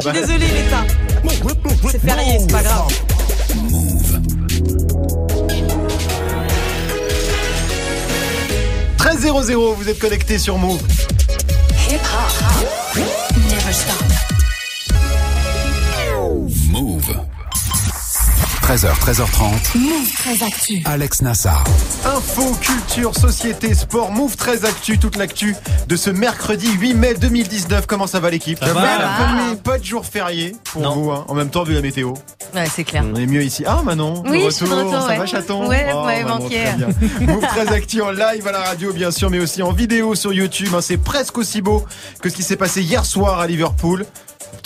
Je suis désolé, l'État. C'est férié, c'est pas grave. 13-0-0, vous êtes connectés sur Move. Hip hop. Never stop. 13h, 13h30. Move très actu. Alex Nassar. Info, culture, société, sport, Move 13 Actu, toute l'actu de ce mercredi 8 mai 2019. Comment ça va l'équipe? Ça va. Pas de jour férié pour Non. vous, hein. en même temps vu la météo. Ouais, c'est clair. On est mieux ici. Ah Manon, Oui, de retour, ça ouais. va chaton? Ouais, Oh, ouais, Manon, très bien. Move 13 Actu en live à la radio bien sûr, mais aussi en vidéo sur YouTube. hein. C'est presque aussi beau que ce qui s'est passé hier soir à Liverpool.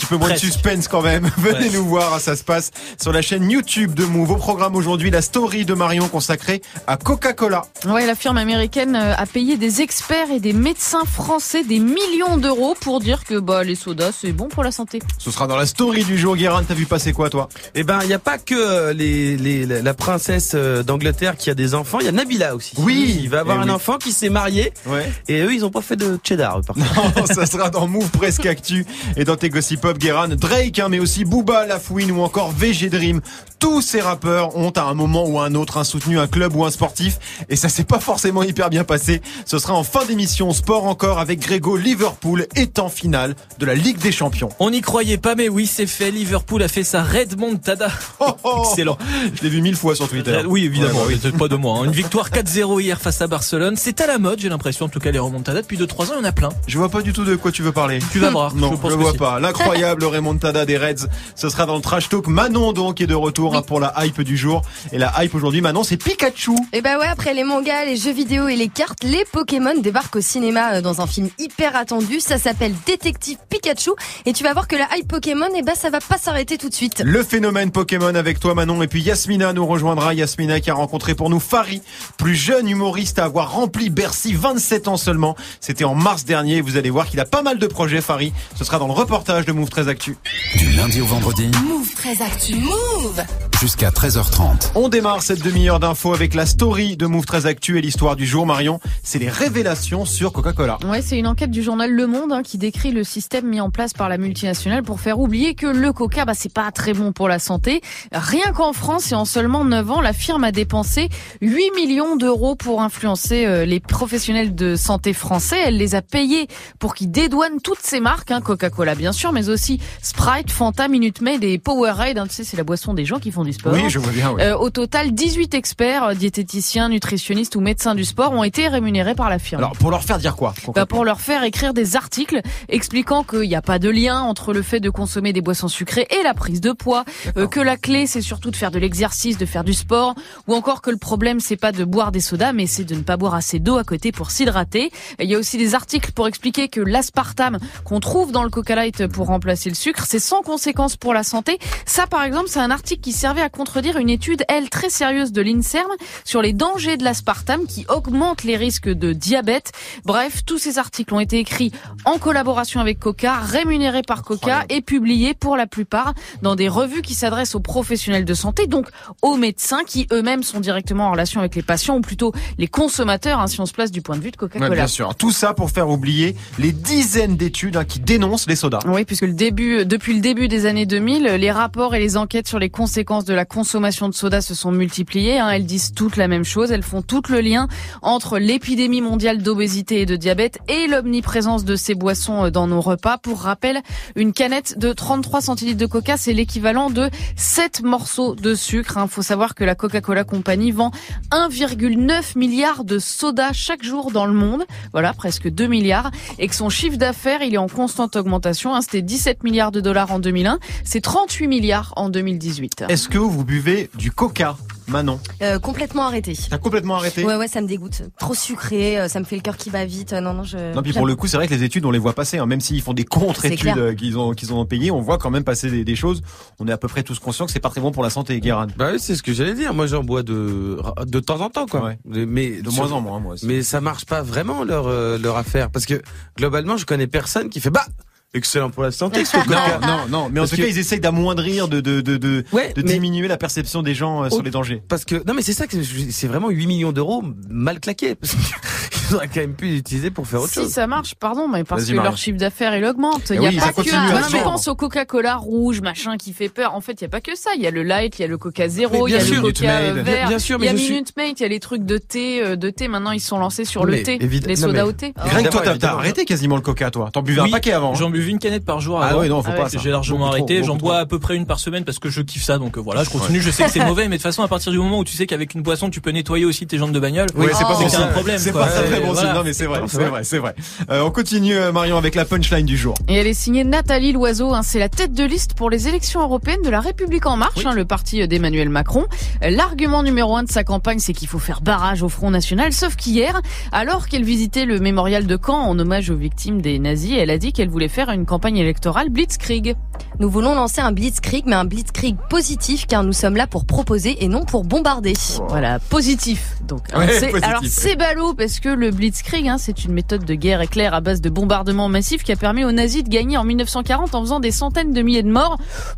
Un petit peu moins Presque. de suspense quand même. Venez Ouais. nous voir, hein, ça se passe sur la chaîne YouTube de Move. Au programme aujourd'hui, la story de Marion consacrée à Coca-Cola. Ouais, la firme américaine euh, a payé des experts et des médecins français des millions d'euros pour dire que bah, les sodas c'est bon pour la santé. Ce sera dans la story du jour. Guérin, t'as vu passer quoi toi? Eh ben, il n'y a pas que euh, les, les, la princesse euh, d'Angleterre qui a des enfants, il y a Nabila aussi. Oui. Il va avoir Eh un oui. enfant qui s'est marié Ouais. et eux, ils ont pas fait de cheddar, par contre. Non, ça sera dans Move Presque Actu et dans tes Gossip Drake, hein, mais aussi Booba, Lafouine ou encore VG Dream. Tous ces rappeurs ont à un moment ou à un autre un soutenu un club ou un sportif et ça s'est pas forcément hyper bien passé. Ce sera en fin d'émission sport encore avec Grégo Liverpool étant finale de la Ligue des Champions. On n'y croyait pas, mais oui, c'est fait. Liverpool a fait sa Red Montada. Oh, oh. Excellent. Je l'ai vu mille fois sur Twitter. Euh, Oui, évidemment, Ouais, bah oui. pas de moi. hein. Une victoire 4-0 hier face à Barcelone. C'est à la mode, j'ai l'impression, en tout cas, les remontadas. Depuis 2-3 ans, il y en a plein. Je vois pas du tout de quoi tu veux parler. Tu vas voir. Non, je pense vois pas. L'incroyable remontada des Reds, ce sera dans le trash talk. Manon donc est de retour pour la hype du jour. Et la hype aujourd'hui, Manon, c'est Pikachu. Et bah ouais, après les mangas, les jeux vidéo et les cartes, les Pokémon débarquent au cinéma euh, dans un film hyper attendu. Ça s'appelle Détective Pikachu. Et tu vas voir que la hype Pokémon, et bah ça va pas s'arrêter tout de suite. Le phénomène Pokémon avec toi Manon et puis Yasmina nous rejoindra. Yasmina qui a rencontré pour nous Fari, plus jeune humoriste à avoir rempli Bercy 27 ans seulement. C'était en mars dernier. Vous allez voir qu'il a pas mal de projets Fari. Ce sera dans le reportage de Move 13 Actu. Du lundi au vendredi Move très actu. Move. jusqu'à 13h30. On démarre cette demi-heure d'infos avec la story de Move 13 Actu et l'histoire du jour Marion. C'est les révélations sur Coca-Cola. Ouais, c'est une enquête du journal Le Monde hein, qui décrit le système mis en place par la multinationale pour faire oublier que le coca, bah, c'est pas très bon pour la santé. Rien qu'en France et en seulement 9 ans, la firme a dépensé 8 millions d'euros pour influencer euh, les professionnels de santé français. Elle les a payés pour qu'ils dédouanent toutes ces marques, hein, Coca-Cola bien sûr, mais aussi Sprite, Fanta, Minute Maid et Powerade. Hein, tu sais, c'est la boisson des gens qui font du sport. Oui, je vois bien. oui. Euh, au total, 18 experts, euh, diététiciens, nutritionnistes ou médecins du sport ont été rémunérés par la firme. Alors pour leur faire dire quoi Bah, pour leur faire écrire des articles expliquant qu'il n'y a pas de lien entre le fait de consommer des boissons sucrées et la prise de poids, euh, que la clé c'est surtout de faire de l'exercice, de faire du sport, ou encore que le problème c'est pas de boire des sodas, mais c'est de ne pas boire assez d'eau à côté pour s'hydrater. Il y a aussi des articles pour expliquer que l'aspartame qu'on trouve dans le Coca Light pour remplacer le sucre, c'est sans conséquence pour la santé. Ça par exemple, c'est un article qui servait à contredire une étude, elle, très sérieuse de l'INSERM sur les dangers de l'aspartame qui augmente les risques de diabète. Bref, tous ces articles ont été écrits en collaboration avec Coca, rémunérés par Coca et publiés pour la plupart dans des revues qui s'adressent aux professionnels de santé, donc aux médecins qui eux-mêmes sont directement en relation avec les patients ou plutôt les consommateurs, hein, si on se place du point de vue de Ouais, Coca-Cola. bien sûr. Tout ça pour faire oublier les dizaines d'études hein, qui dénoncent les sodas. Oui, puisque le début, depuis le début des années 2000, les rapports et les enquêtes sur les conséquences de la consommation de soda se sont multipliés. hein. Elles disent toutes la même chose. Elles font tout le lien entre l'épidémie mondiale d'obésité et de diabète et l'omniprésence de ces boissons euh, dans nos repas. Pour rappel, une canette de 33 centilitres de coca, c'est l'équivalent de 7 morceaux de sucre. Il faut savoir que la Coca-Cola Company vend 1,9 milliard de sodas chaque jour dans le monde. Voilà, presque 2 milliards. Et que son chiffre d'affaires, il est en constante augmentation. hein. C'était 17 milliards de dollars en 2001. C'est 38 milliards en 2018. Est-ce que vous buvez du coca, Manon? Euh, complètement arrêté. T'as complètement arrêté? Ouais, ouais, ça me dégoûte. Trop sucré, euh, ça me fait le cœur qui va vite. Euh, Non, non, je. Non, puis pour le coup, c'est vrai que les études, on les voit passer. hein. Même s'ils font des contre-études qu'ils ont, qu'ils ont payées, on voit quand même passer des, des choses. On est à peu près tous conscients que c'est pas très bon pour la santé, Guérin. Bah oui, c'est ce que j'allais dire. Moi, j'en bois de, de temps en temps, quoi. Ouais. Mais De moins en moins, moi aussi. Mais ça marche pas vraiment leur euh, leur affaire parce que globalement, je connais personne qui fait bah excellent pour la santé. ce Non, coca. non, non. Mais en Parce tout cas, que- ils essayent d'amoindrir, de, de, de, de, Ouais, de mais- diminuer la perception des gens euh, sur les dangers. Parce que non mais c'est ça que je- c'est vraiment 8 millions d'euros mal claqués. Parce qu'ils ils auraient quand même pu l'utiliser pour faire autre Si chose. ça marche, pardon, mais parce que leur chiffre d'affaires il augmente. Il y a oui, pas que mais vendre. pense au Coca-Cola rouge, machin qui fait peur. En fait, il y a pas que ça. Il y a le light, il y a le Coca zéro, Mais il y a le Coca vert. Bien sûr, il y a mais je suis- Minute Maid, il y a les trucs de thé, euh, de thé. Maintenant, ils sont lancés sur Mais le thé, évidemment- les sodas mais- au thé. Greg, toi, Évidemment, t'as- arrêté quasiment le coca, toi. T'en buvais un paquet avant. Buvais une canette par jour Ah avant. ouais, non, faut Ah pas. J'ai largement Beaucoup arrêté. J'en bois trop. à peu près une par semaine parce que je kiffe ça. Donc euh, voilà, je continue. Je sais que c'est mauvais, mais de toute façon, à partir du moment où tu sais qu'avec une boisson, tu peux nettoyer aussi tes jantes de bagnole. Oui, c'est pas un problème. C'est pas très bon signe. Non, mais c'est vrai, c'est vrai, c'est vrai. Euh, on continue, euh, Marion, avec la punchline du jour. Et elle est signée Nathalie Loiseau. Hein, c'est la tête de liste pour les élections européennes de la République en marche, hein, le parti d'Emmanuel Macron. L'argument numéro un de sa campagne, c'est qu'il faut faire barrage au Front National. Sauf qu'hier, alors qu'elle visitait le mémorial de Caen en hommage aux victimes des nazis, elle a dit qu'elle voulait faire une campagne électorale blitzkrieg. Nous voulons lancer un blitzkrieg, mais un blitzkrieg positif, car nous sommes là pour proposer et non pour bombarder. Voilà, positif. Donc, Ouais, alors, c'est- positif, alors ouais. c'est ballot parce que le blitzkrieg, hein, c'est une méthode de guerre éclair à base de bombardements massifs qui a permis aux nazis de gagner en 1940 en faisant des centaines de milliers de morts.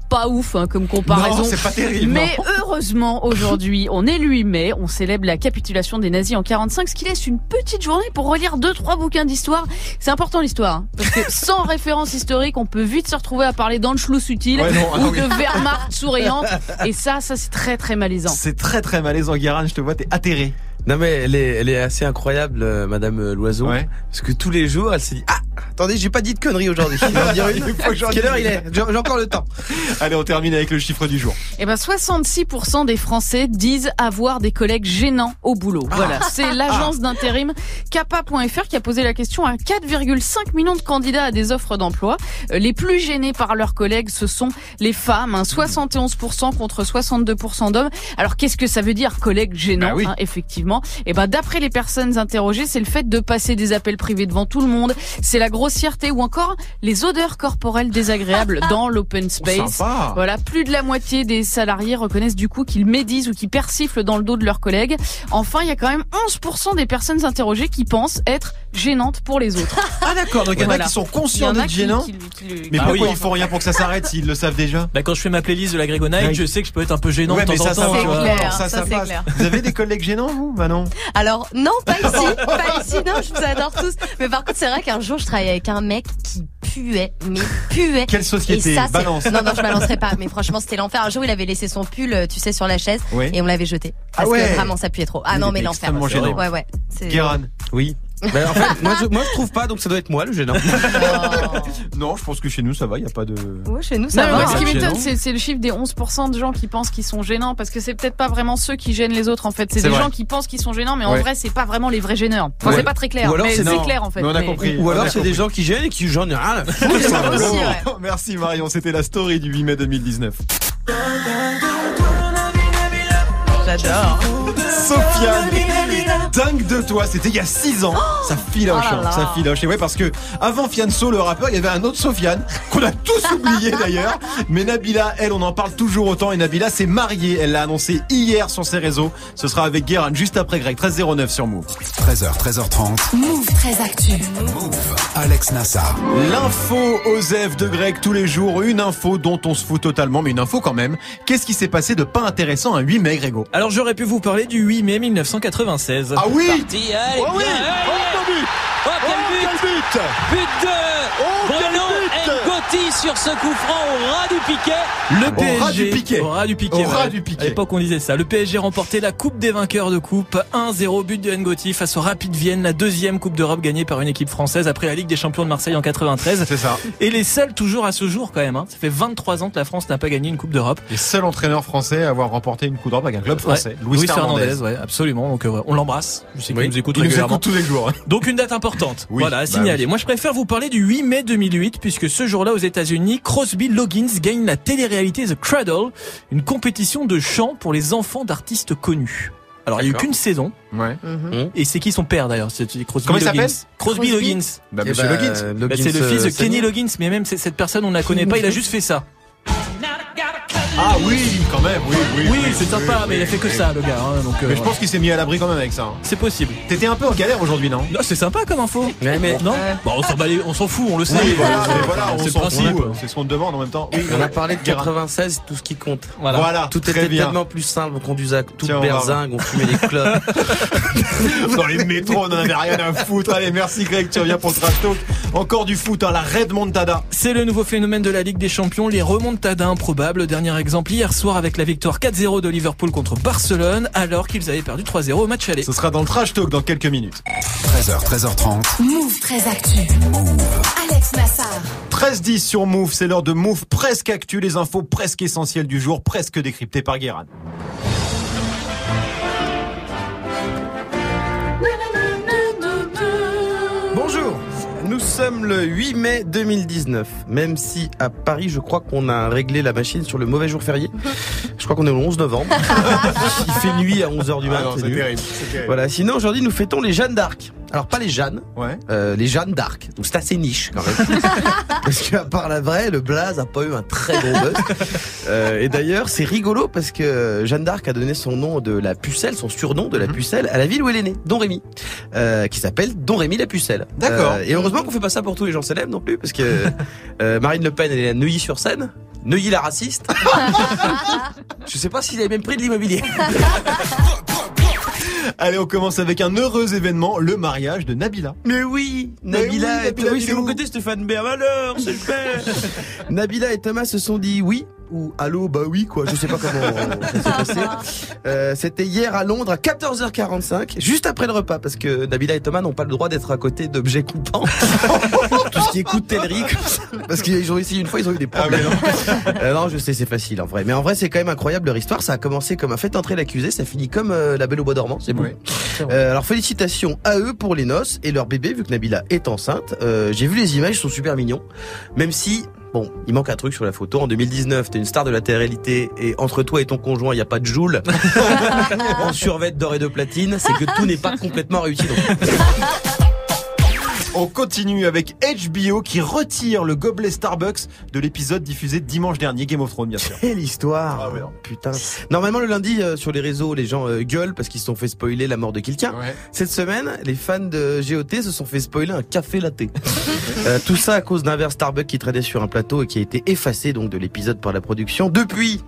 Pas ouf hein, comme comparaison. Non, c'est pas terrible. Mais non. heureusement, aujourd'hui, on est le 8 mai, on célèbre la capitulation des nazis en 45, ce qui laisse une petite journée pour relire deux, trois bouquins d'histoire. C'est important l'histoire, hein, parce que sans référence historique, on peut vite se retrouver à parler d'Anschluss utile Ouais, non, ou oui. de Wehrmacht souriante. Et ça, ça c'est très très malaisant. C'est très très malaisant, Guérin. Je te vois, t'es atterré. Non mais elle est, elle est assez incroyable, euh, Madame euh, Loiseau, Ouais. parce que tous les jours, elle se dit ah attendez, j'ai pas dit de conneries aujourd'hui. Je vais en dire une. Il faut que j'en Quelle heure il est? J'ai encore le temps. Allez, on termine avec le chiffre du jour. Eh ben 66% des Français disent avoir des collègues gênants au boulot. Voilà, c'est l'agence d'intérim Kappa.fr qui a posé la question à 4,5 millions de candidats à des offres d'emploi. Euh, Les plus gênés par leurs collègues, ce sont les femmes, hein, 71% contre 62% d'hommes. Alors qu'est-ce que ça veut dire collègues gênants Bah oui. hein, Effectivement, eh ben d'après les personnes interrogées, c'est le fait de passer des appels privés devant tout le monde, c'est la grossièreté ou encore les odeurs corporelles désagréables dans l'open space. Sympa. Voilà, plus de la moitié des salariés reconnaissent du coup qu'ils médisent ou qu'ils persiflent dans le dos de leurs collègues. Enfin, il y a quand même 11% des personnes interrogées qui pensent être gênantes pour les autres. Ah d'accord, donc il y en a Voilà. qui sont conscients d'être gênants. qui- qui le- Mais Ah pourquoi oui. ils font rien pour que ça s'arrête s'ils le savent déjà? Bah, quand je fais ma playlist de la Grégonaille, Ouais. je sais que je peux être un peu gênant Ouais, de mais temps ça, en temps. clair. Ça, ça, ça clair. Vous avez des collègues gênants, vous? Manon Alors, non, pas ici, pas ici, non, je vous adore tous. Mais par contre, c'est vrai qu'un jour, je travaillais avec un mec qui puait, mais puait. Quelle Et société ça, c'est- Balance. Non, non, je balancerai pas. Mais franchement, c'était l'enfer. Un jour, il avait laissé son pull, euh, tu sais, sur la chaise, Oui. et on l'avait jeté. Parce Ah ouais. que vraiment, ça puait trop. Ah Il non, mais l'enfer. Ouais, ouais. C'est- Guéran. Oui. En fait, moi je, moi je trouve pas, donc ça doit être moi le gênant. Non, je pense que chez nous ça va, il y a pas de. Ouais, chez nous, Non, ça mais va. moi, ce qui c'est m'étonne, gênant. c'est c'est le chiffre des 11% de gens qui pensent qu'ils sont gênants, parce que c'est peut-être pas vraiment ceux qui gênent les autres, en fait. C'est C'est des vrai. gens qui pensent qu'ils sont gênants, mais en Ouais. vrai, c'est pas vraiment les vrais gêneurs. Enfin, Ouais. c'est pas très clair, Ou alors, mais c'est- clair, en fait. Mais on a Mais- compris. Ou alors c'est des gens qui gênent et qui j'en ai rien. Merci Marion, c'était la story du 8 mai 2019. J'adore. Sofiane, dingue de toi, c'était il y a 6 ans. ça filoche, Oh là hein, là. ça filoche. Et ouais, parce que avant Fianso, le rappeur, il y avait un autre Sofiane qu'on a tous oublié d'ailleurs. Mais Nabila, elle, on en parle toujours autant. Et Nabila s'est mariée. Elle l'a annoncé hier sur ses réseaux. Ce sera avec Guérin juste après Greg 1309 sur Move. 13h, 13h30. Move très actu. Alex Nassar. L'info Osef de Greg tous les jours, une info dont on se fout totalement, mais une info quand même. Qu'est-ce qui s'est passé de pas intéressant un 8 mai, Grégo? Alors j'aurais pu vous parler du 8 mai 1996. Ah oui Parti, allez, Oh oui bien, allez. Oh, quel but but But de Bruno Ngoti sur ce coup franc au ras du piquet. Le Au PSG. ras du piquet. Au ras du piquet. Au ras du piquet. À l'époque, on disait ça. Le PSG remportait la Coupe des vainqueurs de Coupe. 1-0 but de Ngoti face au Rapid Vienne, la deuxième Coupe d'Europe gagnée par une équipe française après la Ligue des Champions de Marseille en 93. C'est ça. Et les seuls toujours à ce jour quand même. Hein. Ça fait 23 ans que la France n'a pas gagné une Coupe d'Europe. Les seuls entraîneurs français à avoir remporté une Coupe d'Europe avec un club français. Ouais. Louis, Fernandez. ouais, absolument. Donc euh, on l'embrasse. Je sais qu'il Oui. nous écoute Il nous écoute tous les jours. Donc une date importante. Oui, voilà, à bah signaler. oui. Moi, je préfère vous parler du 8 mai 2008 puisque ce jour-là aux États-Unis, Crosby Loggins gagne la télé-réalité The Cradle, une compétition de chant pour les enfants d'artistes connus. Alors, il y a eu qu'une saison Ouais. Mhm. et c'est qui son père d'ailleurs C'est Crosby Comment il Loggins. s'appelle? Crosby, Crosby Loggins. Bah, Eh monsieur Loggins. Bah, c'est le euh, fils de Senior. Kenny Loggins, mais même c'est- cette personne on ne la connaît pas. Il a juste fait ça. Ah oui, quand même, oui, oui. Oui, c'est sympa, mais il a fait que ça, le gars. hein, donc, euh, Mais je pense qu'il s'est mis à l'abri quand même avec ça. hein. c'est possible. T'étais un peu en galère aujourd'hui, non? Non, c'est sympa comme info. Ouais, mais Non? Bon, on s'en bat les- on s'en fout, on le sait. Oui, Voilà, on c'est le s'en principe. fout. C'est ce qu'on te demande en même temps. on a parlé de Guérin. 96, tout ce qui compte. Voilà. Voilà, Tout très était bien. tellement plus simple, on conduisait à toute Tiens, on va berzingue, on fumait des clopes. Dans les métros, on en avait rien à foutre. Allez, merci Greg, tu reviens pour le trash talk. Encore du foot, hein, la Red Montada. C'est le nouveau phénomène de la Ligue des Champions, les remontadas improbables. Dernier exemple hier soir avec la victoire 4-0 de Liverpool contre Barcelone, alors qu'ils avaient perdu 3-0 au match aller. Ce sera dans le trash talk dans quelques minutes. 13h, 13h30. Move très actu. Alex Nassar. 13-10 sur Move, c'est l'heure de Move presque actu, les infos presque essentielles du jour, presque décryptées par Guérin. Sommes le 8 mai 2019. Même si à Paris, je crois qu'on a réglé la machine sur le mauvais jour férié. Je crois qu'on est le 11 novembre. Il fait nuit à 11h du Ah matin. Voilà, sinon aujourd'hui nous fêtons les Jeanne d'Arc. Alors pas les Jeanne, Ouais. euh, les Jeanne d'Arc. Donc c'est assez niche quand même. parce qu'à part la vraie, le blaze a pas eu un très gros buzz. Euh, et d'ailleurs c'est rigolo parce que Jeanne d'Arc a donné son nom de la pucelle, son surnom de la pucelle, à la ville où elle est née, Don Rémy, euh, qui s'appelle Don Rémy la pucelle. D'accord. Et heureusement qu'on fait pas ça pour tous les gens célèbres non plus, parce que Marine Le Pen elle est à Neuilly-sur-Seine. Neuilly la raciste. Je sais pas s'il avait même pris de l'immobilier. Allez, on commence avec un heureux événement, le mariage de Nabila. Mais oui, Mais Nabila, oui, et- Nabila oui, c'est mon côté Stéphane Bern. Alors, c'est super. Nabila et Thomas se sont dit oui ou allô, bah oui quoi. Je sais pas comment ça s'est passé. Euh, C'était hier à Londres à 14h45, juste après le repas, parce que Nabila et Thomas n'ont pas le droit d'être à côté d'objets coupants. Tout ce qui est coutellerie, comme ça. parce qu'ils ont essayé une fois, ils ont eu des problèmes. Euh, non, je sais, c'est facile en vrai. Mais en vrai, c'est quand même incroyable leur histoire. Ça a commencé comme un fait entrer l'accusé, ça finit comme euh, la Belle au bois dormant. C'est. Oui. Euh, alors félicitations à eux pour les noces et leur bébé vu que Nabila est enceinte. Euh, J'ai vu les images, ils sont super mignons. Même si bon, il manque un truc sur la photo. En 2019, t'es une star de la télé-réalité et entre toi et ton conjoint, il y a pas de joule. en survêt d'or et de platine, c'est que tout n'est pas complètement réussi. Donc, On continue avec HBO qui retire le gobelet Starbucks de l'épisode diffusé dimanche dernier, Game of Thrones bien sûr. quelle histoire Ah ouais, non. Putain. Normalement le lundi euh, sur les réseaux, les gens euh, gueulent parce qu'ils se sont fait spoiler la mort de quelqu'un. Ouais. Cette semaine, les fans de GOT se sont fait spoiler un café latte. Euh, tout ça à cause d'un verre Starbucks qui traînait sur un plateau et qui a été effacé donc de l'épisode par la production. Depuis,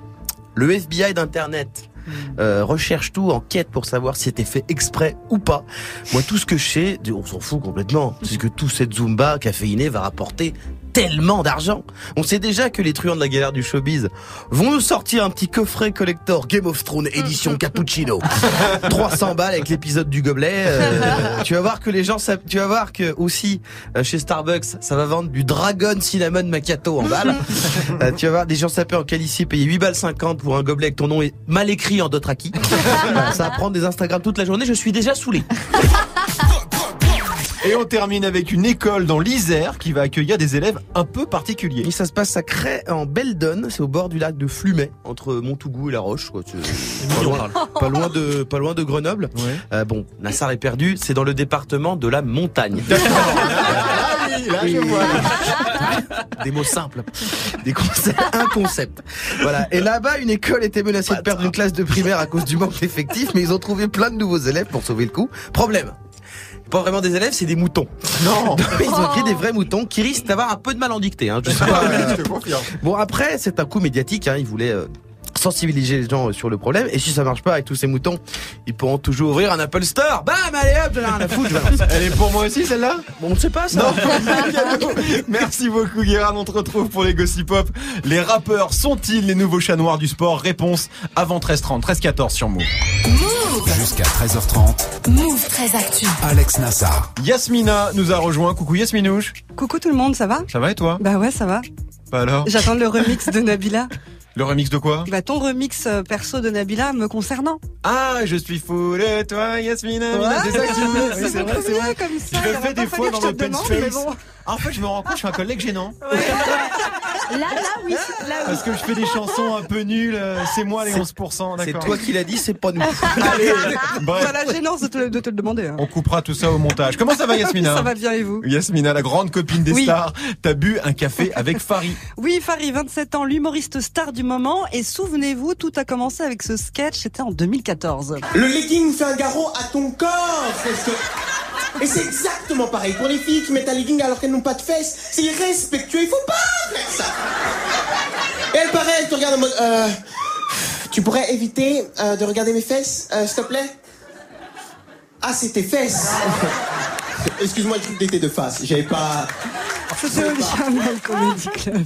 le FBI d'internet euh, recherche tout, enquête pour savoir si c'était fait exprès ou pas. Moi, tout ce que je sais, on s'en fout complètement, c'est que tout cette Zumba caféinée va rapporter tellement d'argent. On sait déjà que les truands de la galère du showbiz vont nous sortir un petit coffret collector Game of Thrones édition cappuccino. 300 balles avec l'épisode du gobelet. euh, tu vas voir que les gens, tu vas voir que aussi euh, chez Starbucks, ça va vendre du Dragon Cinnamon Macchiato en balles. Euh, tu vas voir des gens sapés en calicie payer 8 balles 50 pour un gobelet avec ton nom est mal écrit en Dothraki. Voilà, ça va prendre des Instagram toute la journée. Je suis déjà saoulé. Et on termine avec une école dans l'Isère qui va accueillir des élèves un peu particuliers. Et ça se passe à Cray en Beldon, c'est au bord du lac de Flumet, entre Montougout et La Roche. Quoi. Pas, loin, pas loin de pas loin de Grenoble. Ouais. Euh, bon, Nassar est perdu, c'est dans le département de la montagne. Ah oui, là je vois. Des mots simples, des concepts, un concept. Voilà. Et là-bas, une école était menacée de perdre une classe de primaire à cause du manque d'effectifs, mais ils ont trouvé plein de nouveaux élèves pour sauver le coup. Problème. Pas vraiment des élèves, c'est des moutons. Non. Ils ont pris des vrais moutons qui risquent d'avoir un peu de mal en dictée. Hein. Je euh, te confirme. Bon après c'est un coup médiatique, hein, ils voulaient euh, sensibiliser les gens euh, sur le problème et si ça marche pas avec tous ces moutons, ils pourront toujours ouvrir un Apple Store. Bam allez hop, j'en ai rien à foutre. Elle est pour moi aussi celle-là? Bon on ne sait pas ça. Non. Merci beaucoup Guérin, on te retrouve pour les Gossip Pop. Les rappeurs sont-ils les nouveaux chats noirs du sport? Réponse avant 13h30, 13h14 sur Move. Jusqu'à 13h30. Move très actu. Alex Nassar. Yasmina nous a rejoint. Coucou Yasminouche. Coucou tout le monde, ça va? Ça va et toi? Bah ouais, ça va. Pas alors? J'attends le remix de Nabila. Le remix de quoi? Bah ton remix euh, perso de Nabila me concernant. Ah, je suis fou de toi Yasmina. Ouais, c'est ça que tu ça c'est vrai, c'est vrai. comme ça. Je le fais des fois dans l'open space. Ah, En fait, je me rends compte, je suis un collègue gênant. Là, là, oui. Là, oui. Parce que je fais des chansons un peu nulles. euh, C'est moi les 11%, C'est toi qui l'as dit, c'est pas nous. Allez, la gênance de te, de te le demander. hein. on coupera tout ça au montage. Comment ça va, Yasmina Ça va bien et vous? Yasmina, la grande copine des Oui. stars, t'as bu un café avec Farid. Oui, Farid, 27 ans, l'humoriste star du moment. Et souvenez-vous, tout a commencé avec ce sketch, c'était en 2014. Le legging fait un garrot à ton corps, c'est ce. Et c'est exactement pareil pour les filles qui mettent un legging alors qu'elles n'ont pas de fesses. C'est irrespectueux, il faut pas faire ça. Et elle paraît, elle te regarde en mode... Euh, tu pourrais éviter euh, de regarder mes fesses, euh, s'il te plaît? Ah, c'est tes fesses Excuse-moi, je t'étais de face. J'avais pas... Jamel Comedy Club.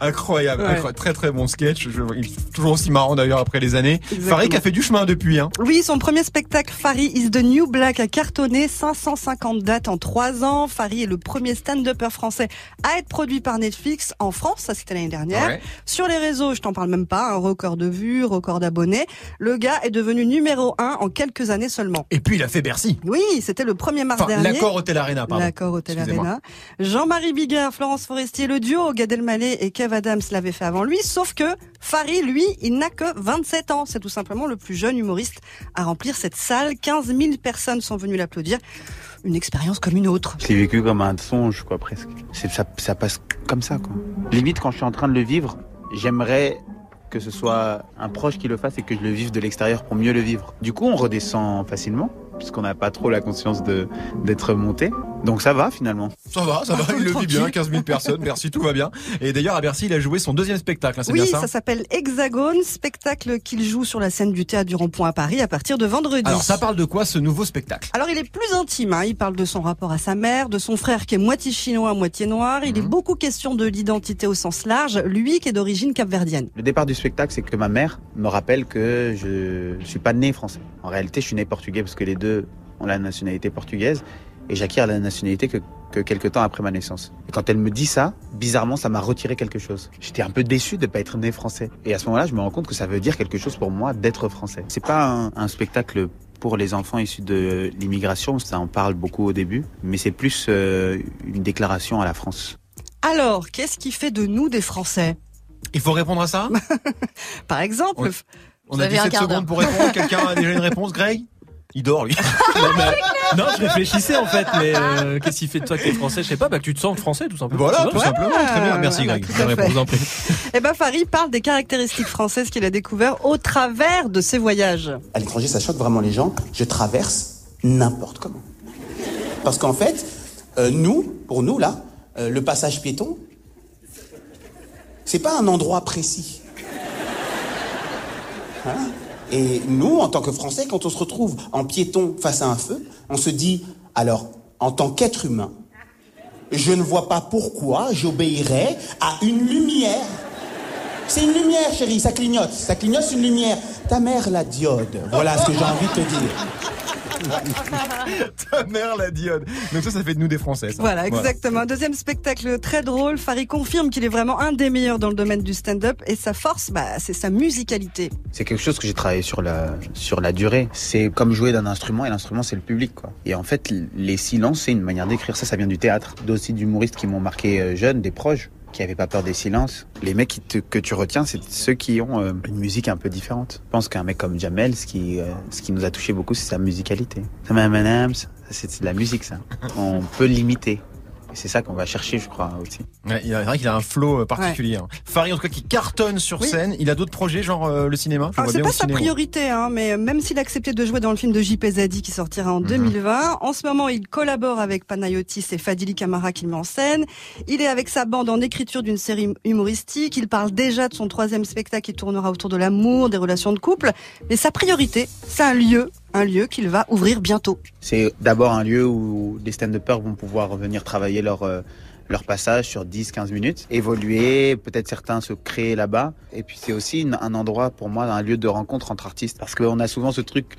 Incroyable, Ouais. incroyable. très très bon sketch. Je- il est toujours aussi marrant d'ailleurs après les années. Farid qui a fait du chemin depuis. Hein. Oui, son premier spectacle, Farid is the New Black, a cartonné 550 dates en 3 ans. Farid est le premier stand-upper français à être produit par Netflix en France, ça c'était l'année dernière. Ouais. Sur les réseaux, je t'en parle même pas, un record de vues, record d'abonnés. Le gars est devenu numéro 1 en quelques années seulement. Et puis il a fait Bercy. Oui, c'était le 1er mars Enfin, dernier. l'accord Hôtel Arena, pardon. L'accord Hôtel. Arena. Jean-Marie Bigard, Florence Forestier, le duo Gad Elmaleh et Kev Adams l'avaient fait avant lui, sauf que Farid, lui, il n'a que 27 ans. C'est tout simplement le plus jeune humoriste à remplir cette salle. 15 000 personnes sont venues l'applaudir. Une expérience comme une autre. L'ai vécu comme un songe, quoi, presque. C'est, ça, ça passe comme ça, quoi. Limite, quand je suis en train de le vivre, j'aimerais que ce soit un proche qui le fasse et que je le vive de l'extérieur pour mieux le vivre. Du coup, on redescend facilement, puisqu'on n'a pas trop la conscience d'être monté. Donc ça va, finalement. Ça va, ça va, il le vit bien, 15 000 personnes, merci, tout va bien. Et d'ailleurs, à Bercy, il a joué son deuxième spectacle, hein, c'est Oui, bien ça, ça s'appelle Hexagone, spectacle qu'il joue sur la scène du théâtre du Rond-Point à Paris à partir de vendredi. Alors, ça parle de quoi ce nouveau spectacle? Alors il est plus intime, hein. il parle de son rapport à sa mère, de son frère qui est moitié chinois, moitié noir. Il est Mhm. beaucoup question de l'identité au sens large, lui qui est d'origine capverdienne. Le départ du spectacle, c'est que ma mère me rappelle que je suis pas né français. En réalité, je suis né portugais parce que les deux ont la nationalité portugaise et j'acquiers la nationalité que, que quelques temps après ma naissance. Et quand elle me dit ça, bizarrement, ça m'a retiré quelque chose. J'étais un peu déçu de pas être né français. Et à ce moment-là, je me rends compte que ça veut dire quelque chose pour moi d'être français. C'est pas un, un spectacle pour les enfants issus de l'immigration, ça en parle beaucoup au début, mais c'est plus euh, une déclaration à la France. Alors, qu'est-ce qui fait de nous des Français? Il faut répondre à ça? Par exemple. On Vous a avez un 17 quart secondes pour répondre. Quelqu'un a déjà une réponse, Greg? Il dort, lui. Non, mais- non, je réfléchissais en fait, mais euh, qu'est-ce qui fait de toi que t'es français? Je sais pas, bah que tu te sens français tout simplement. Voilà, tout simplement. Très bien, merci, voilà, Greg. fait. réponse, en prie. eh ben Farid parle des caractéristiques françaises qu'il a découvert au travers de ses voyages. À l'étranger, ça choque vraiment les gens. Je traverse n'importe comment. Parce qu'en fait, euh, nous, pour nous, là, euh, le passage piéton, c'est pas un endroit précis. Hein? Et nous, en tant que Français, quand on se retrouve en piéton face à un feu, on se dit, alors, en tant qu'être humain, je ne vois pas pourquoi j'obéirais à une lumière. C'est une lumière, chérie, ça clignote. Ça clignote, c'est une lumière. Ta mère, la diode. Voilà ce que j'ai envie de te dire. Ta mère, la diode. Donc ça, ça fait de nous des Français. ça. Voilà, exactement. Deuxième spectacle très drôle. Farid confirme qu'il est vraiment un des meilleurs dans le domaine du stand-up et sa force, bah, c'est sa musicalité. C'est quelque chose que j'ai travaillé sur la, sur la durée. C'est comme jouer d'un instrument et l'instrument c'est le public quoi. Et en fait les silences c'est une manière d'écrire ça, ça vient du théâtre. D'aussi d'humoristes qui m'ont marqué euh, jeune, des proches qui avaient pas peur des silences. Les mecs que tu retiens c'est ceux qui ont euh, une musique un peu différente. Je pense qu'un mec comme Jamel, ce qui, euh, ce qui nous a touché beaucoup c'est sa musicalité. C'est de la musique ça. On peut l'imiter. Et c'est ça qu'on va chercher je crois aussi. Ouais, il a- c'est vrai qu'il a un flow euh, particulier. hein. Farid, en tout cas, qui cartonne sur Oui. scène. Il a d'autres projets, genre euh, le cinéma. Alors, c'est pas sa cinéma. priorité, hein, mais même s'il a accepté de jouer dans le film de J.P. Zadi qui sortira en 2020, en ce moment, il collabore avec Panayotis et Fadili Camara qui le met en scène. Il est avec sa bande en écriture d'une série humoristique. Il parle déjà de son troisième spectacle qui tournera autour de l'amour, des relations de couple. Mais sa priorité, c'est un lieu, un lieu qu'il va ouvrir bientôt. C'est d'abord un lieu où les stand-uppers vont pouvoir venir travailler leur, euh, leur passage sur 10-15 minutes, évoluer, peut-être certains se créer là-bas. Et puis c'est aussi un endroit pour moi, un lieu de rencontre entre artistes. Parce qu'on a souvent ce truc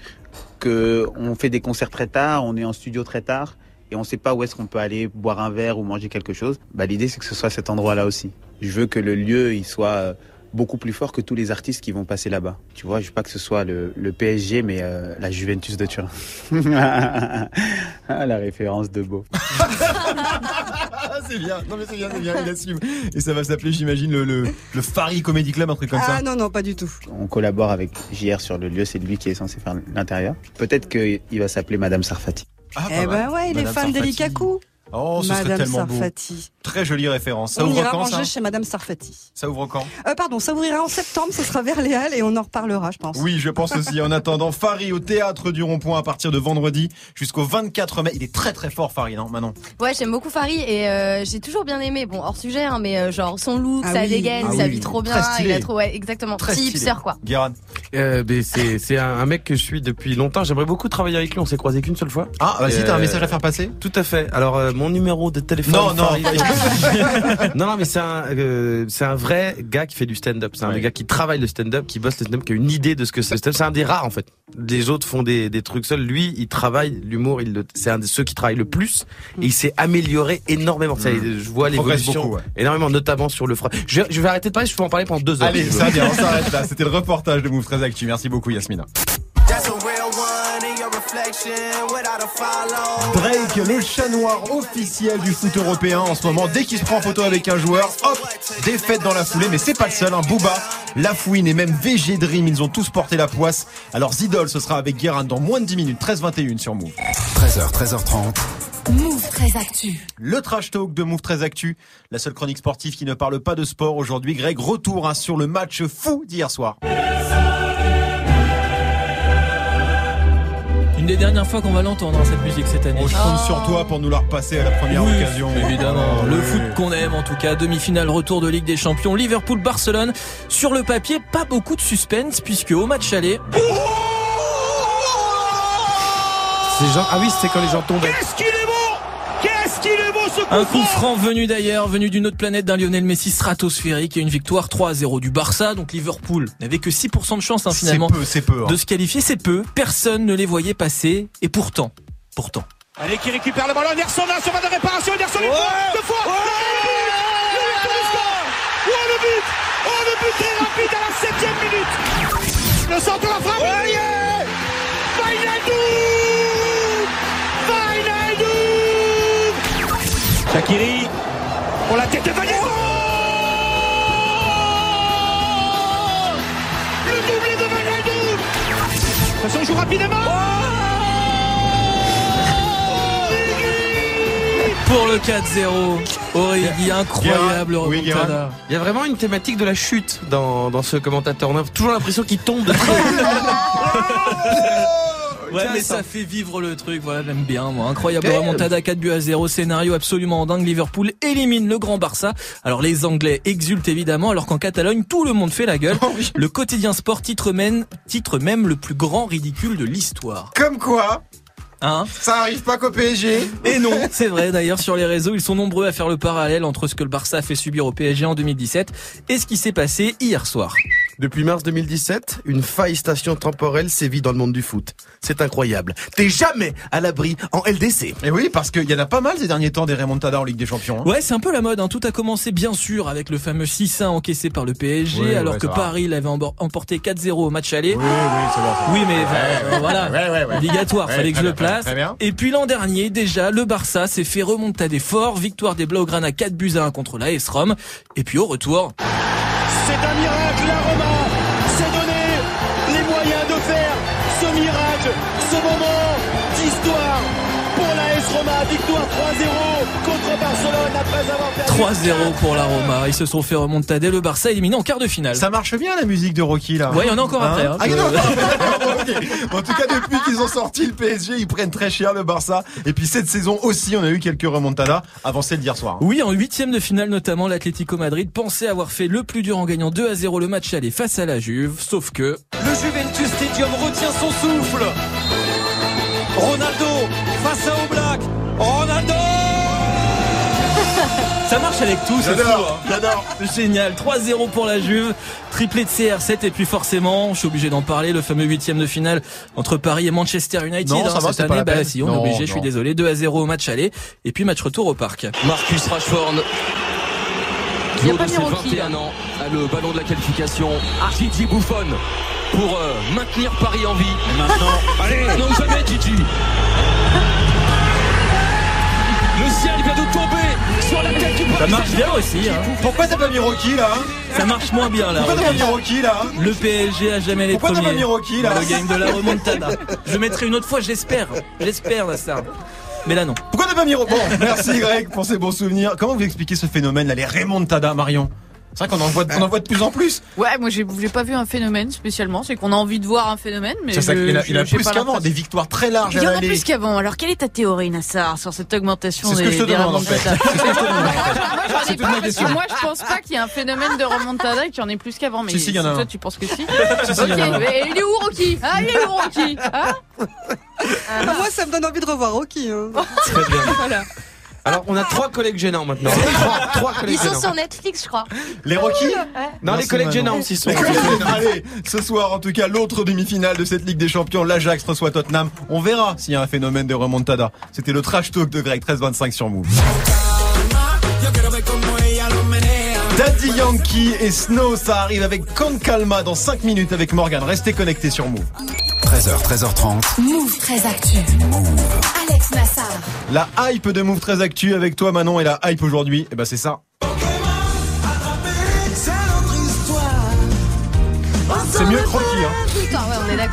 que on fait des concerts très tard, on est en studio très tard. Et on sait pas où est-ce qu'on peut aller boire un verre ou manger quelque chose. Bah, l'idée, c'est que ce soit cet endroit-là aussi. Je veux que le lieu, il soit euh, beaucoup plus fort que tous les artistes qui vont passer là-bas. Tu vois, je veux pas que ce soit le, le PSG, mais euh, la Juventus de Turin. Ah, la référence de Beau. Ah, c'est bien. Non, mais c'est bien, c'est bien. Il assume. Et ça va s'appeler, j'imagine, le, le, le Fari Comedy Club, un truc comme Ah ça. non, non, pas du tout. On collabore avec JR sur le lieu, c'est lui qui est censé faire l'intérieur. Peut-être qu'il va s'appeler Madame Sarfati. Ah, eh ben ouais, il est Madame fan Sarfati. d'Elikaku. Oh, ce serait Madame tellement beau. Très jolie référence. Ça on ouvre ira quand, ça manger chez Madame Sarfati. Ça ouvre quand? Euh, pardon, ça ouvrira en septembre, ce sera vers les Halles et on en reparlera, je pense. Oui, je pense aussi. En attendant, Fari au théâtre du Rond-Point à partir de vendredi jusqu'au 24 mai. Il est très très fort, Fari, non, Manon? Ouais, j'aime beaucoup Farid et euh, j'ai toujours bien aimé, bon, hors sujet, hein, mais euh, genre son look, Ah sa oui. dégaine, Ah ça oui. vit trop Très bien, stylé. il a trop, ouais, exactement, Très stylé. hipster quoi. Guéran. Euh, ben, c'est c'est un, un mec que je suis depuis longtemps. J'aimerais beaucoup travailler avec lui. On s'est croisé qu'une seule fois. Ah, vas-y, t'as un message à faire passer? Tout à fait. Alors euh, mon numéro de téléphone. Non, non, Farid- pas non, non, mais c'est un, euh, c'est un vrai gars qui fait du stand-up. C'est un Ouais. gars qui travaille le stand-up, qui bosse le stand-up, qui a une idée de ce que c'est le stand-up. C'est un des rares en fait. Les autres font des, des trucs seuls. Lui, il travaille l'humour. Il le- c'est un de ceux qui travaille le plus. Et il s'est amélioré énormément. Ça, Je vois l'évolution beaucoup, ouais. énormément, notamment sur le frappe. Je, vais- je vais arrêter de parler. Je peux en parler pendant deux heures. Allez, ça vient, on s'arrête là. C'était le reportage de Move 13 Actu. Merci beaucoup, Yasmina. Drake, le chat noir officiel du foot européen en ce moment. Dès qu'il se prend en photo avec un joueur, hop, défaite dans la foulée. Mais c'est pas le seul, hein. Booba, Lafouine et même VG Dream, ils ont tous porté la poisse. Alors Zidol, ce sera avec Guérin dans moins de 10 minutes, 13-21 sur Move. 13h, 13h30. Move 13 Actu. Le trash talk de Move 13 Actu, la seule chronique sportive qui ne parle pas de sport aujourd'hui. Greg, retour hein, sur le match fou d'hier soir. Une des dernières fois qu'on va l'entendre, hein, cette musique cette année. On je compte sur toi pour nous la repasser à la première Oui, occasion. Évidemment, le foot qu'on aime en tout cas, demi-finale retour de Ligue des Champions, Liverpool-Barcelone. Sur le papier, pas beaucoup de suspense puisque au match aller, Ces gens, ah oui, c'était quand les gens un coup franc venu d'ailleurs, venu d'une autre planète d'un Lionel Messi stratosphérique et une victoire 3 à 0 du Barça. Donc Liverpool n'avait que 6% de chance hein, finalement peu, c'est peu. hein. de se qualifier, c'est peu. Personne ne les voyait passer. Et pourtant, pourtant. Allez, qui récupère le ballon, Anderson, là, sur de réparation, Anderson, une fois, deux fois, le but, le score. Oh, le but. Oh, le but très rapide à la septième minute. Le centre de la frappe. Wijnaldum Shakiri. Pour la tête de Wijnaldum Le doublé de Wijnaldum Attention, il joue rapidement. Pour le 4-0, Origi, incroyable oui, remontada. Il y a vraiment une thématique de la chute dans, dans ce commentateur. On a toujours l'impression qu'il tombe. Ouais, mais ça. fait vivre le truc, voilà, j'aime bien, moi. Incroyable Ok. remontada 4 buts à 0, scénario absolument dingue. Liverpool élimine le grand Barça. Alors les Anglais exultent évidemment, alors qu'en Catalogne, tout le monde fait la gueule. Oh oui. Le quotidien sport titre même, titre même le plus grand ridicule de l'histoire. Comme quoi, Hein ça arrive pas qu'au PSG. Et non, c'est vrai d'ailleurs sur les réseaux, ils sont nombreux à faire le parallèle entre ce que le Barça a fait subir au PSG en 2017 et ce qui s'est passé hier soir. Depuis mars 2017, une faille station temporelle sévit dans le monde du foot. C'est incroyable. T'es jamais à l'abri en LDC. Et oui, parce qu'il y en a pas mal ces derniers temps des remontadas en Ligue des Champions. hein. Ouais, c'est un peu la mode. Hein. Tout a commencé bien sûr avec le fameux 6-1 encaissé par le PSG, Oui, alors ouais, que. Paris l'avait emporté 4-0 au match aller. Oui, oui, c'est bon. Oui, mais voilà, Ouais, ouais, ouais. obligatoire, Ouais, fallait que je le bien, place. très bien. Et puis l'an dernier, déjà, le Barça s'est fait remontader fort, victoire des Blaugrana 4 buts à 1 contre la AS Rome. Et puis au retour, C'est un miracle, la Roma Victoire 3-0 contre Barcelone après avoir perdu. 3-0 pour la Roma. Ils se sont fait remontader, le Barça éliminé en quart de finale. Ça marche bien la musique de Rocky là. Ouais, il y en a encore après, hein. Ah, non, non, non, ok. En tout cas, depuis qu'ils ont sorti le PSG, ils prennent très cher le Barça. Et puis cette saison aussi, on a eu quelques remontadas avant celle d'hier soir. hein. Oui, en huitième de finale notamment, l'Atlético Madrid pensait avoir fait le plus dur en gagnant 2 à 0 le match aller face à la Juve, sauf que Le Juventus Stadium retient son souffle. Ronaldo ça marche avec tout, c'est fou. J'adore, hein. j'adore. Génial, 3-0 pour la Juve, triplé de CR7 et puis forcément, je suis obligé d'en parler, le fameux huitième de finale entre Paris et Manchester United. Non, ça hein, va, cette année, bah si, on est Non, obligé, je suis désolé, 2 à 0 au match aller et puis match retour au parc. Marcus Rashford Y a pas de mis ses Rocky, 21 là. ans, a le ballon de la qualification. Gigi bouffonne pour euh, maintenir Paris en vie. Maintenant, Allez, non jamais Gigi. Le ciel vient de tomber ça marche bien aussi. Hein. Pourquoi t'as pas mis Rocky là hein Ça marche moins bien là. Pourquoi t'as pas mis Rocky là hein Le PSG a jamais les Pourquoi t'as premiers. pas mis Rocky, là Le game de la remontada. Je mettrai une autre fois, j'espère. J'espère, là, ça. Mais là, non. Pourquoi t'as pas mis Rocky Bon, merci Greg pour ces bons souvenirs. Comment vous expliquez ce phénomène là, les remontada, Marion? C'est vrai qu'on en voit, on en voit de plus en plus. Ouais, moi j'ai j'ai pas vu un phénomène spécialement, c'est qu'on a envie de voir un phénomène, mais C'est ça, je- il a, je- il a plus qu'avant, des victoires très larges Il y en a plus qu'avant. Alors quelle est ta théorie, Nassar, sur cette augmentation C'est ce des, je des demande, en fait. remontadas C'est ce que je te demande. Moi j'en ai pas parce que moi je pense pas qu'il y ait un phénomène de remontada et qu'il y en ait plus qu'avant. Mais Si, si, y en a toi un. tu penses que si a. Ok, mais il est où Rocky? Ah, il est où Rocky? Hein Ah, moi, ça me donne envie de revoir Rocky. hein. Très bien. Voilà. Alors, on a trois collègues gênants maintenant. Trois, trois collègues Ils sont gênants. sur Netflix, je crois. Les Rocky Non, les collègues gênants aussi sont. Allez, ce soir, en tout cas, l'autre demi-finale de cette Ligue des Champions, l'Ajax reçoit Tottenham. On verra s'il y a un phénomène de remontada. C'était le trash talk de Greg 1325 sur Move. Daddy Yankee et Snow, ça arrive avec Con Calma dans 5 minutes avec Morgan. Restez connectés sur Move. 13h, 13h30. Move très actu. Alex Nassar. La hype de Move très actu avec toi Manon et la hype aujourd'hui, eh ben c'est ça. C'est mieux que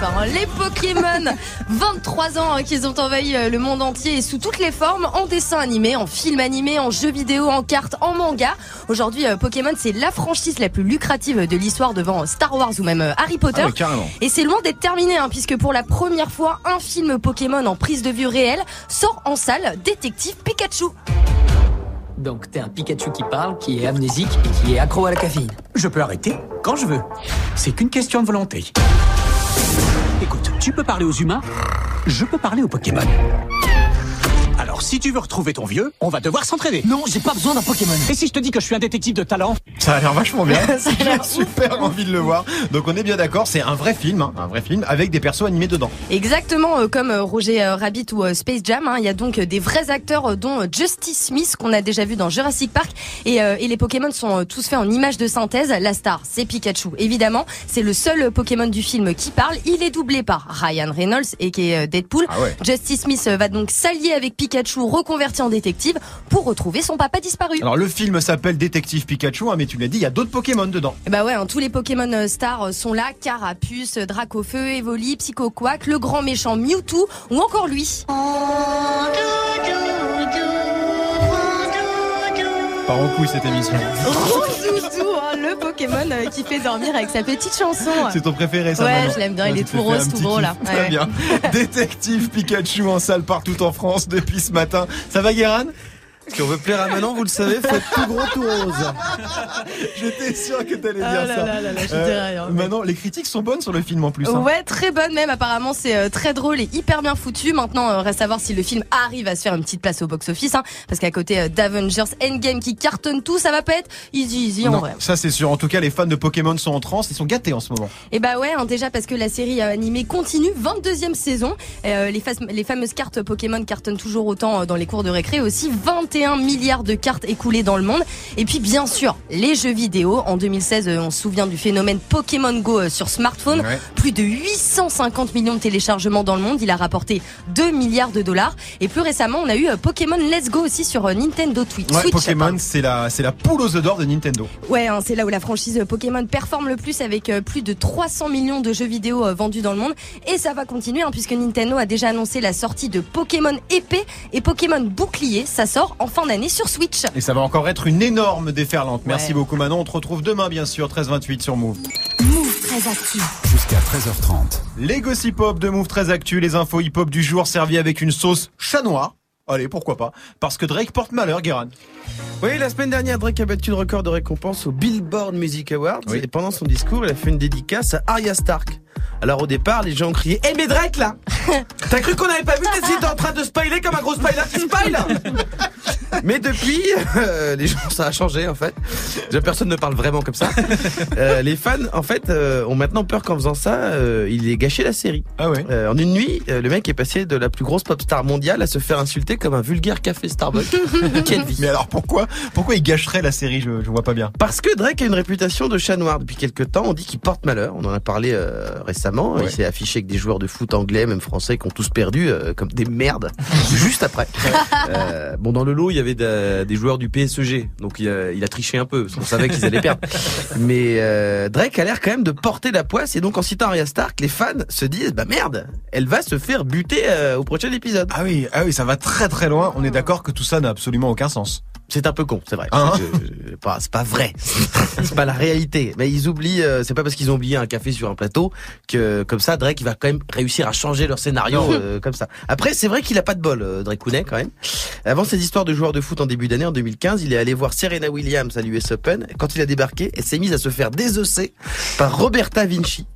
Hein. Les Pokémon, 23 ans hein, qu'ils ont envahi euh, le monde entier et sous toutes les formes, en dessin animé, en film animé, en jeu vidéo, en cartes, en manga. Aujourd'hui, euh, Pokémon, c'est la franchise la plus lucrative de l'histoire devant euh, Star Wars ou même euh, Harry Potter. Ah ouais, carrément. Et c'est loin d'être terminé, hein, puisque pour la première fois, un film Pokémon en prise de vue réelle sort en salle, Détective Pikachu. Donc t'es un Pikachu qui parle, qui est amnésique et qui est accro à la caféine. Je peux arrêter quand je veux. C'est qu'une question de volonté. Tu peux parler aux humains, je peux parler aux Pokémon. Alors, si tu veux retrouver ton vieux, on va devoir s'entraîner. Non, j'ai pas besoin d'un Pokémon. Et si je te dis que je suis un détective de talent? Ça a l'air vachement bien. Ça a l'air J'ai super envie de le voir. Donc on est bien d'accord, c'est un vrai film, hein, un vrai film avec des persos animés dedans. Exactement euh, comme euh, Roger euh, Rabbit ou euh, Space Jam. hein. Il y a donc euh, des vrais acteurs euh, dont euh, Justice Smith qu'on a déjà vu dans Jurassic Park. Et, euh, et les Pokémon sont euh, tous faits en images de synthèse. La star, c'est Pikachu. Évidemment, c'est le seul euh, Pokémon du film qui parle. Il est doublé par Ryan Reynolds et qui est Deadpool. Ah ouais. Justice Smith euh, va donc s'allier avec Pikachu reconverti en détective pour retrouver son papa disparu. Alors le film s'appelle Détective Pikachu, hein, mais tu l'as dit, il y a d'autres Pokémon dedans. Et Bah ouais, hein, tous les Pokémon euh, stars euh, sont là. Carapuce, euh, Dracofeu, Evoli, Psychoquack, le grand méchant Mewtwo ou encore lui. Par en couille cette émission? Pokémon euh, qui fait dormir avec sa petite chanson. C'est ton préféré ça Ouais, je l'aime bien, il est tout rose, tout gros, là. Très Ouais, bien. Détective Pikachu en salle partout en France depuis ce matin. Ça va Guéran Si on veut plaire à Manon, vous le savez, faut être tout gros, tout rose. J'étais sûr que t'allais dire Ah là ça. là là là, je Euh, rien, mais- Manon, les critiques sont bonnes sur le film en plus. hein. Ouais, très bonne même. Apparemment, c'est euh, très drôle et hyper bien foutu. Maintenant, euh, reste à voir si le film arrive à se faire une petite place au box-office. Hein, parce qu'à côté euh, d'Avengers Endgame qui cartonne tout, ça va pas être easy easy en vrai. ça c'est sûr. En tout cas, les fans de Pokémon sont en transe, ils sont gâtés en ce moment. Et bah ouais, hein, déjà parce que la série animée continue, 22e saison. Euh, les, fameuses cartes Pokémon cartonnent toujours autant dans les cours de récré. Aussi 21 milliards de cartes écoulées dans le monde. Et puis bien sûr, les jeux vidéo. En 2016, euh, on se souvient du phénomène Pokémon Go euh, sur smartphone. Ouais. Plus de 850 millions de téléchargements dans le monde. Il a rapporté 2 milliards de dollars. Et plus récemment, on a eu euh, Pokémon Let's Go aussi sur Nintendo Twitch. Ouais, Switch, Pokémon, c'est la, c'est la poule aux œufs d'or de Nintendo. Ouais, hein, c'est là où la franchise Pokémon performe le plus avec plus de 300 millions de jeux vidéo vendus dans le monde. Et ça va continuer hein, puisque Nintendo a déjà annoncé la sortie de Pokémon épée et Pokémon bouclier. Ça sort en fin d'année sur Switch. Et ça va encore être une énorme déferlante. Merci Ouais. beaucoup Manon. On te retrouve demain, bien sûr, 13-28 sur Move. Move très actu. Jusqu'à 13h30. Les gossip hop de Move très actu, les infos hip hop du jour servis avec une sauce chat noir. Allez, pourquoi pas Parce que Drake porte malheur, Guéran. Oui, la semaine dernière, Drake a battu le record de récompense au Billboard Music Awards. Oui. Et pendant son discours, il a fait une dédicace à Arya Stark. Alors au départ, les gens ont crié Eh mais Drake là T'as cru qu'on avait pas vu que t'étais en train de spoiler comme un gros spoiler qui spoil Mais depuis, euh, les gens, ça a changé en fait. Déjà, personne ne parle vraiment comme ça. Euh, les fans, en fait, euh, ont maintenant peur qu'en faisant ça, euh, il ait gâché la série. Ah ouais. Euh, en une nuit, euh, le mec est passé de la plus grosse pop star mondiale à se faire insulter comme un vulgaire café Starbucks. Quelle vie Mais alors pourquoi Pourquoi il gâcherait la série? Je, je vois pas bien. Parce que Drake a une réputation de chat noir depuis quelques temps. On dit qu'il porte malheur. On en a parlé euh, récemment. Ouais. Il s'est affiché avec des joueurs de foot anglais, même français, qui ont tous perdu euh, comme des merdes juste après. Euh, bon, dans le lot, il y avait de- des joueurs du PSG, donc il a, il a triché un peu. Parce qu'on savait qu'ils allaient perdre. Mais Drake a l'air quand même de porter la poisse. Et donc, en citant Arya Stark, les fans se disent bah merde, elle va se faire buter au prochain épisode. Ah oui, ah oui, ça va très très loin. On est d'accord que tout ça n'a absolument aucun sens. C'est un peu con, c'est vrai. Hein pas- c'est pas vrai. c'est pas la réalité. Mais ils oublient. euh, c'est pas parce qu'ils ont oublié un café sur un plateau que comme ça Drake il va quand même réussir à changer leur scénario euh, comme ça. Après c'est vrai qu'il a pas de bol euh, Drake Kounet quand même. Avant ces histoires de joueurs de foot en début d'année en 2015, il est allé voir Serena Williams à l'US Open. Quand il a débarqué, elle s'est mise à se faire désosser par Roberta Vinci.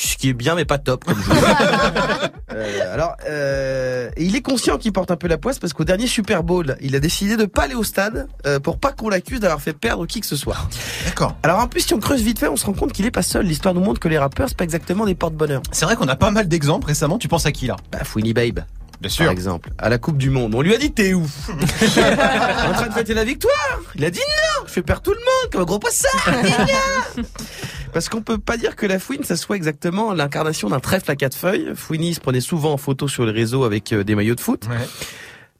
Ce qui est bien mais pas top comme joueur. Euh, alors, euh, il est conscient qu'il porte un peu la poisse parce qu'au dernier Super Bowl, il a décidé de pas aller au stade euh, pour pas qu'on l'accuse d'avoir fait perdre qui que ce soit. D'accord. Alors en plus, si on creuse vite fait, on se rend compte qu'il est pas seul. L'histoire nous montre que les rappeurs, c'est pas exactement des porte-bonheur. C'est vrai qu'on a pas mal d'exemples récemment. Tu penses à qui là? Bah, Fouini Babe. Bien Par sûr. exemple, à la Coupe du Monde. On lui a dit t'es où? En train de fêter la victoire Il a dit non Je fais perdre tout le monde comme un gros poisson Parce qu'on peut pas dire que la fouine, ça soit exactement l'incarnation d'un trèfle à quatre feuilles. Fouini se prenait souvent en photo sur les réseaux avec euh, des maillots de foot. Ouais.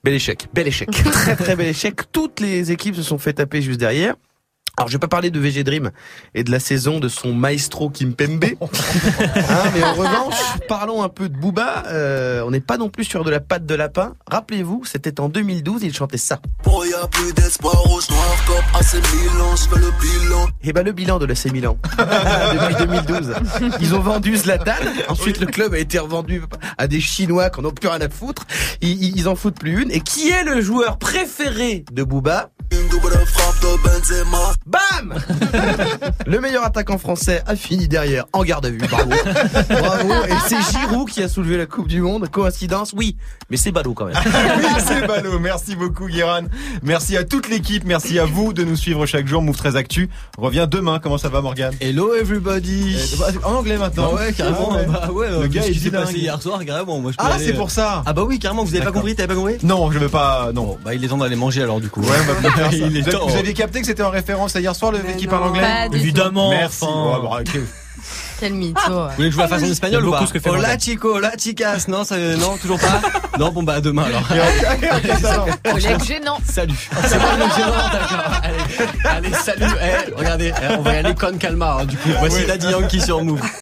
Bel échec, bel échec. très très bel échec. Toutes les équipes se sont fait taper juste derrière. Alors je vais pas parler de VG Dream et de la saison de son maestro Kimpembe. Hein, mais en revanche, parlons un peu de Booba. Euh, on n'est pas non plus sur de la patte de lapin. Rappelez-vous, c'était en 2012, il chantait ça. Pour y a plus d'espoir rouge noir comme AC Milan, je fais le bilan. Et ben le bilan de l'AC Milan depuis 2012. Ils ont vendu Zlatan. Ensuite le club a été revendu à des Chinois qui n'ont plus rien à foutre. Ils, ils- ils en foutent plus une. Et qui est le joueur préféré de Booba? Benzema. Bam Le meilleur attaquant français a fini derrière en garde à vue. Bravo. Bravo. Et c'est Giroud qui a soulevé la Coupe du Monde. Coïncidence Oui. Mais c'est ballot quand même. Oui, c'est ballot. Merci beaucoup, Guéran. Merci à toute l'équipe. Merci à vous de nous suivre chaque jour. Move 13 Actu revient demain. Comment ça va, Morgan Hello everybody En anglais maintenant. Ah ouais, carrément. Ah ouais. Bah ouais, Le le gars, il s'est passé hier soir, carrément. Moi, je peux Ah, c'est euh, pour ça. Ah bah oui, carrément, vous avez pas compris, t'avais pas compris Non, je veux pas. Non. Bah, il est temps d'aller manger alors, du coup. Ouais, on va bien faire ça. Il est vous, avez- temps. vous aviez capté que c'était en référence à hier soir, le mec qui parle anglais. Évidemment. Merci. enfin. Ouais, bah, ok. Quel mytho. Vous voulez que je joue la façon espagnole J'aime ou pas beaucoup ce que fait Hola Morgan. chico, hola chicas. Non, ça, non, toujours pas. non, bon bah à demain alors. Collègue gênant. Salut. C'est pas le gênant, d'accord. Allez, allez, salut. Eh, regardez, eh, on va y aller con calmar. hein, du coup, voici Daddy Yankee sur Move.